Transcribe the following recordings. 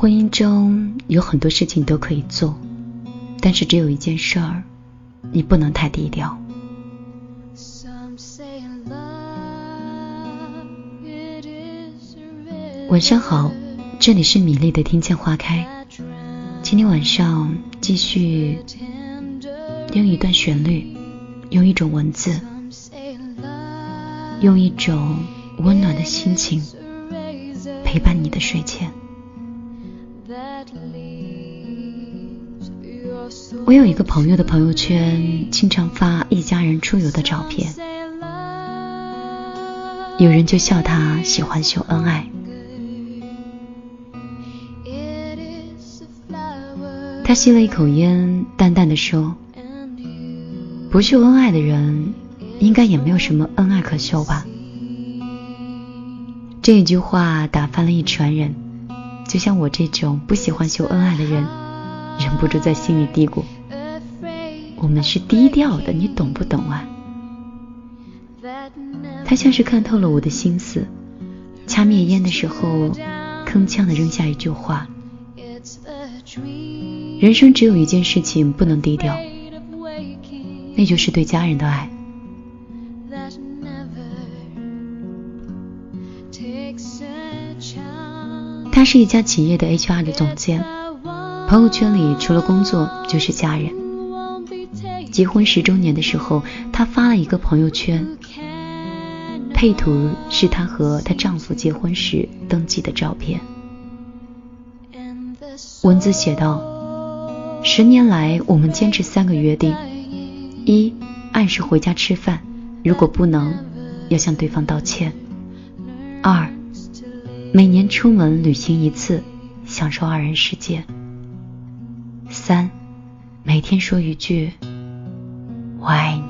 婚姻中有很多事情都可以做，但是只有一件事儿，你不能太低调。晚上好，这里是米粒的听见花开。今天晚上继续用一段旋律，用一种文字，用一种温暖的心情陪伴你的睡前。我有一个朋友的朋友圈，经常发一家人出游的照片。有人就笑他喜欢秀恩爱。他吸了一口烟，淡淡的说：“不秀恩爱的人，应该也没有什么恩爱可秀吧。”这一句话打翻了一船人，就像我这种不喜欢秀恩爱的人。忍不住在心里嘀咕：“我们是低调的，你懂不懂啊？”他像是看透了我的心思，掐灭烟的时候，铿锵的扔下一句话：“人生只有一件事情不能低调，那就是对家人的爱。”他是一家企业的 HR 的总监。朋友圈里除了工作就是家人。结婚十周年的时候，她发了一个朋友圈，配图是她和她丈夫结婚时登记的照片。文字写道：十年来，我们坚持三个约定：一，按时回家吃饭，如果不能，要向对方道歉；二，每年出门旅行一次，享受二人世界。三，每天说一句“我爱你”。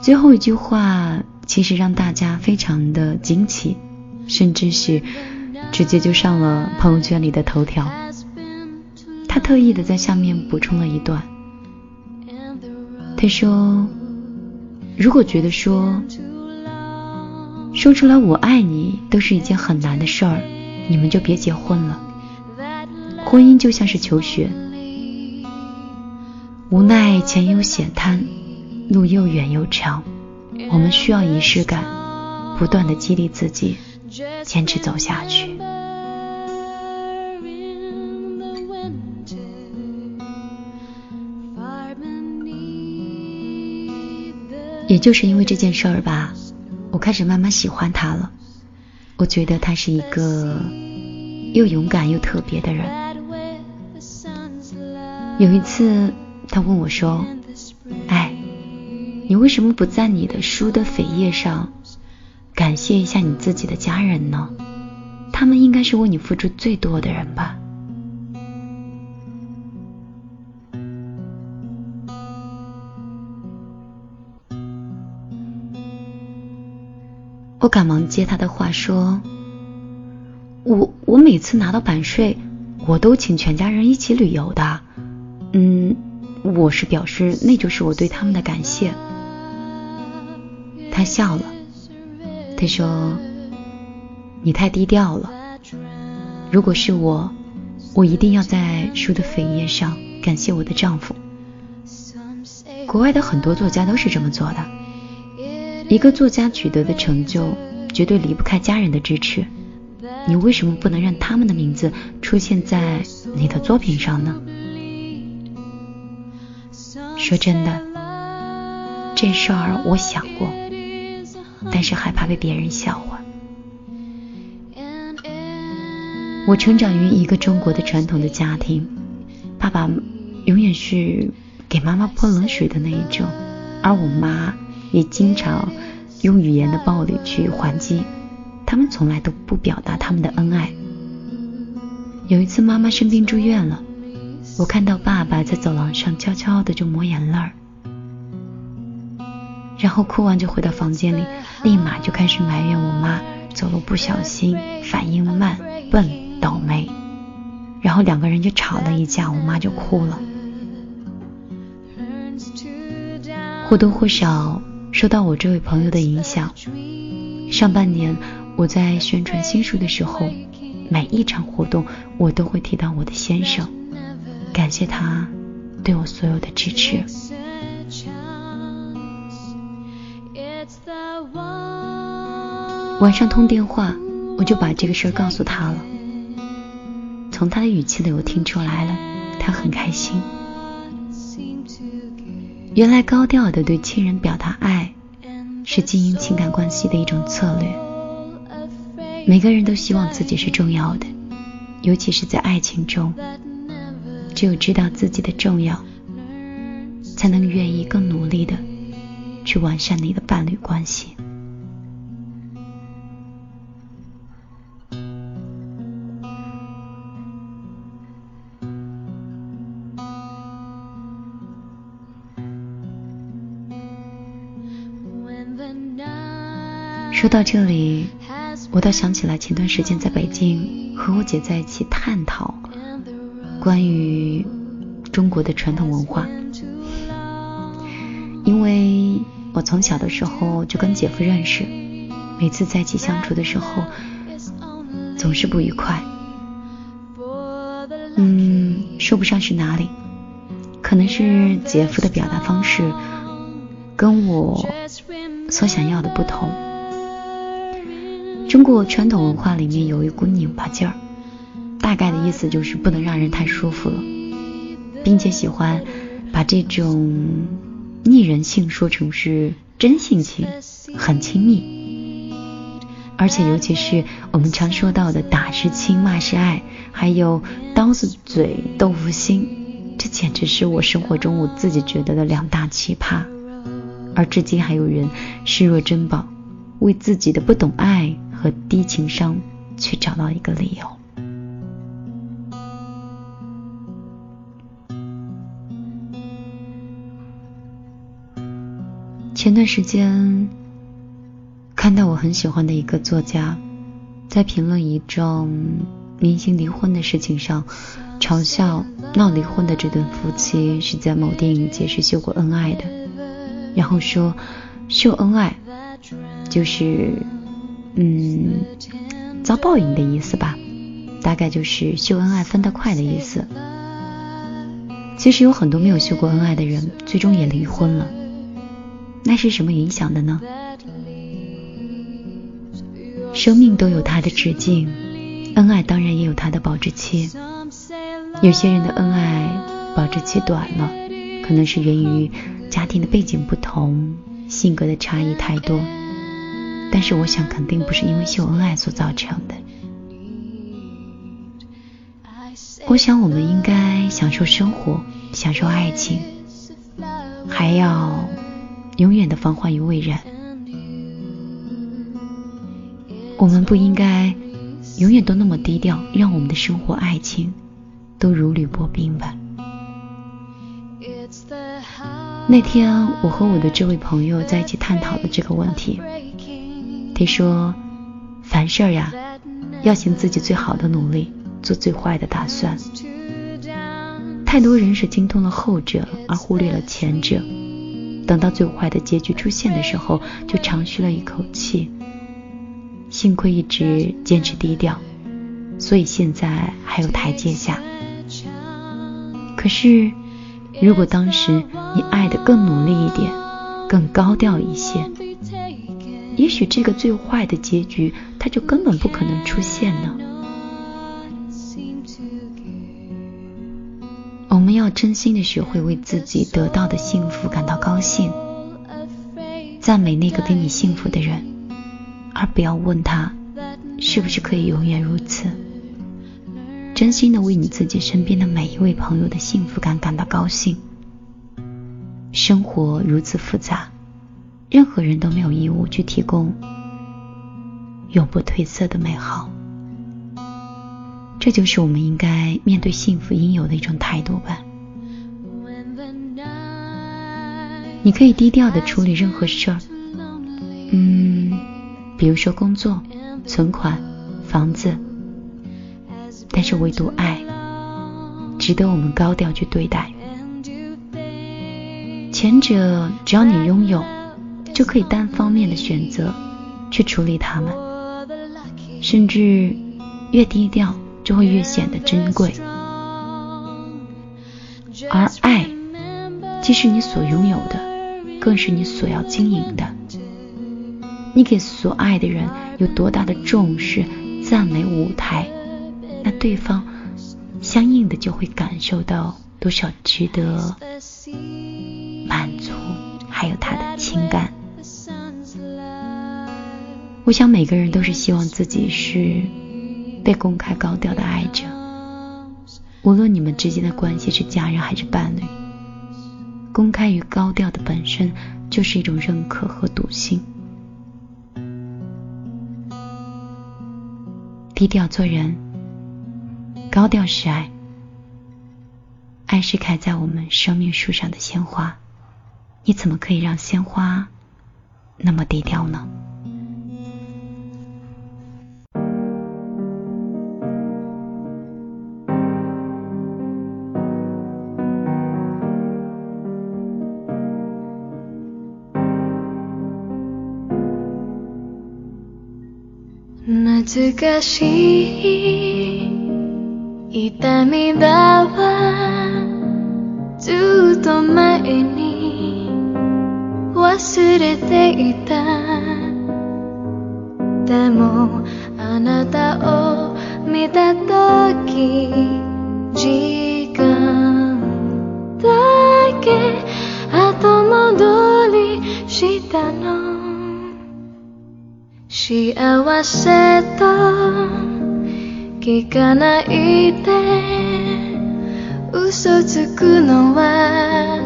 最后一句话其实让大家非常的惊奇，甚至是直接就上了朋友圈里的头条。他特意的在下面补充了一段，他说：“如果觉得说说出来‘我爱你’都是一件很难的事儿，你们就别结婚了。”婚姻就像是求学，无奈前有险滩，路又远又长，我们需要仪式感，不断的激励自己，坚持走下去。也就是因为这件事儿吧，我开始慢慢喜欢他了。我觉得他是一个又勇敢又特别的人。有一次，他问我说：“哎，你为什么不在你的书的扉页上感谢一下你自己的家人呢？他们应该是为你付出最多的人吧？”我赶忙接他的话说：“我我每次拿到版税，我都请全家人一起旅游的。”嗯，我是表示那就是我对他们的感谢。他笑了，他说：“你太低调了。如果是我，我一定要在书的扉页上感谢我的丈夫。国外的很多作家都是这么做的。一个作家取得的成就，绝对离不开家人的支持。你为什么不能让他们的名字出现在你的作品上呢？”说真的，这事儿我想过，但是害怕被别人笑话。我成长于一个中国的传统的家庭，爸爸永远是给妈妈泼冷水的那一种，而我妈也经常用语言的暴力去还击，他们从来都不表达他们的恩爱。有一次妈妈生病住院了。我看到爸爸在走廊上悄悄的就抹眼泪儿，然后哭完就回到房间里，立马就开始埋怨我妈走路不小心、反应慢、笨、倒霉，然后两个人就吵了一架，我妈就哭了。或多或少受到我这位朋友的影响，上半年我在宣传新书的时候，每一场活动我都会提到我的先生，感谢他对我所有的支持。晚上通电话，我就把这个事儿告诉他了。从他的语气里，我听出来了，他很开心。原来高调的对亲人表达爱，是经营情感关系的一种策略。每个人都希望自己是重要的，尤其是在爱情中，只有知道自己的重要，才能愿意更努力的去完善你的伴侣关系。说到这里，我倒想起来前段时间在北京和我姐在一起探讨关于中国的传统文化，因为我从小的时候就跟姐夫认识，每次在一起相处的时候总是不愉快，嗯，说不上是哪里，可能是姐夫的表达方式跟我所想要的不同。中国传统文化里面有一股拧巴劲儿，大概的意思就是不能让人太舒服了，并且喜欢把这种逆人性说成是真性情，很亲密。而且尤其是我们常说到的“打是亲，骂是爱”，还有“刀子嘴豆腐心”，这简直是我生活中我自己觉得的两大奇葩。而至今还有人视若珍宝，为自己的不懂爱。和低情商去找到一个理由。前段时间看到我很喜欢的一个作家，在评论一桩明星离婚的事情上，嘲笑闹离婚的这对夫妻是在某电影节是秀过恩爱的，然后说秀恩爱就是。嗯，遭报应的意思吧，大概就是秀恩爱分得快的意思。其实有很多没有秀过恩爱的人，最终也离婚了。那是什么影响的呢？生命都有它的直径，恩爱当然也有它的保质期。有些人的恩爱保质期短了，可能是源于家庭的背景不同，性格的差异太多。但是我想，肯定不是因为秀恩爱所造成的。我想，我们应该享受生活，享受爱情，还要永远的防患于未然。我们不应该永远都那么低调，让我们的生活、爱情都如履薄冰吧。那天，我和我的这位朋友在一起探讨了这个问题。他说：“凡事呀，要尽自己最好的努力，做最坏的打算。太多人是精通了后者，而忽略了前者。等到最坏的结局出现的时候，就长吁了一口气。幸亏一直坚持低调，所以现在还有台阶下。可是，如果当时你爱的更努力一点，更高调一些。”也许这个最坏的结局，它就根本不可能出现呢。我们要真心的学会为自己得到的幸福感到高兴，赞美那个给你幸福的人，而不要问他是不是可以永远如此。真心的为你自己身边的每一位朋友的幸福感感到高兴。生活如此复杂。任何人都没有义务去提供永不褪色的美好，这就是我们应该面对幸福应有的一种态度吧。你可以低调的处理任何事儿，嗯，比如说工作、存款、房子，但是唯独爱，值得我们高调去对待。前者只要你拥有。就可以单方面的选择去处理他们，甚至越低调就会越显得珍贵。而爱，既是你所拥有的，更是你所要经营的。你给所爱的人有多大的重视、赞美舞台，那对方相应的就会感受到多少值得我想每个人都是希望自己是被公开高调的爱着，无论你们之间的关系是家人还是伴侣，公开与高调的本身就是一种认可和笃信。低调做人，高调是爱。爱是开在我们生命树上的鲜花，你怎么可以让鲜花那么低调呢？懐かしい痛みだわずっと前に忘れていた。でもあなたを見た時時間だけ後戻りしたの。幸せと聞かないで。嘘つくのは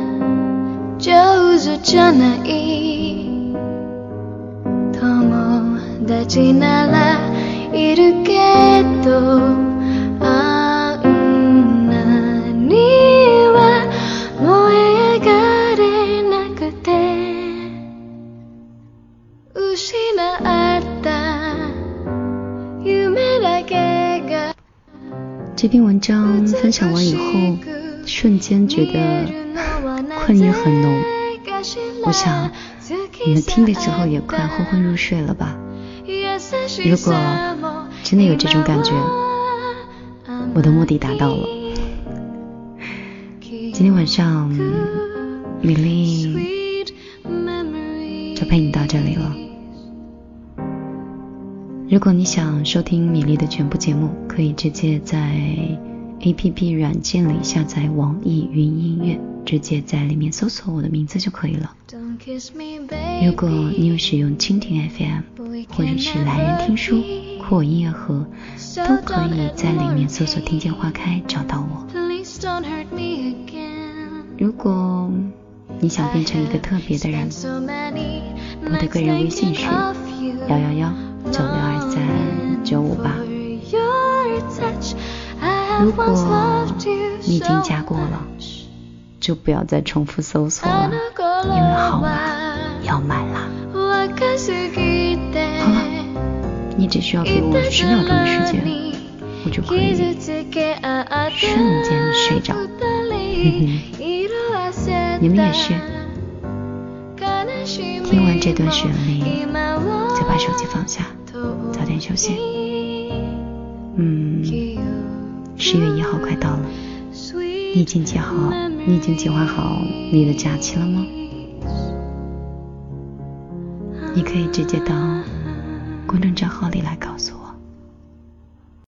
上手じゃない。友達ならいるけど。这篇文章分享完以后，瞬间觉得困意很浓。我想你们听的时候也快昏昏入睡了吧？如果真的有这种感觉，我的目的达到了。今天晚上米粒就陪你到这里了。如果你想收听米粒的全部节目，可以直接在 A P P 软件里下载网易云音乐，直接在里面搜索我的名字就可以了。如果你有使用蜻蜓 F M 或者是懒人听书、酷我音乐盒，都可以在里面搜索“听见花开”找到我。如果你想变成一个特别的人，我的个人微信是幺幺幺。九六二三九五八。如果你已经加过了，就不要再重复搜索了，因为号码要满了。好了，你只需要给我十秒钟的时间，我就可以瞬间睡着。你们也是，听完这段旋律，把手机放下。早点休息。嗯，十月一号快到了，你已经计好，你已经计划好你的假期了吗？你可以直接到公众账号里来告诉我。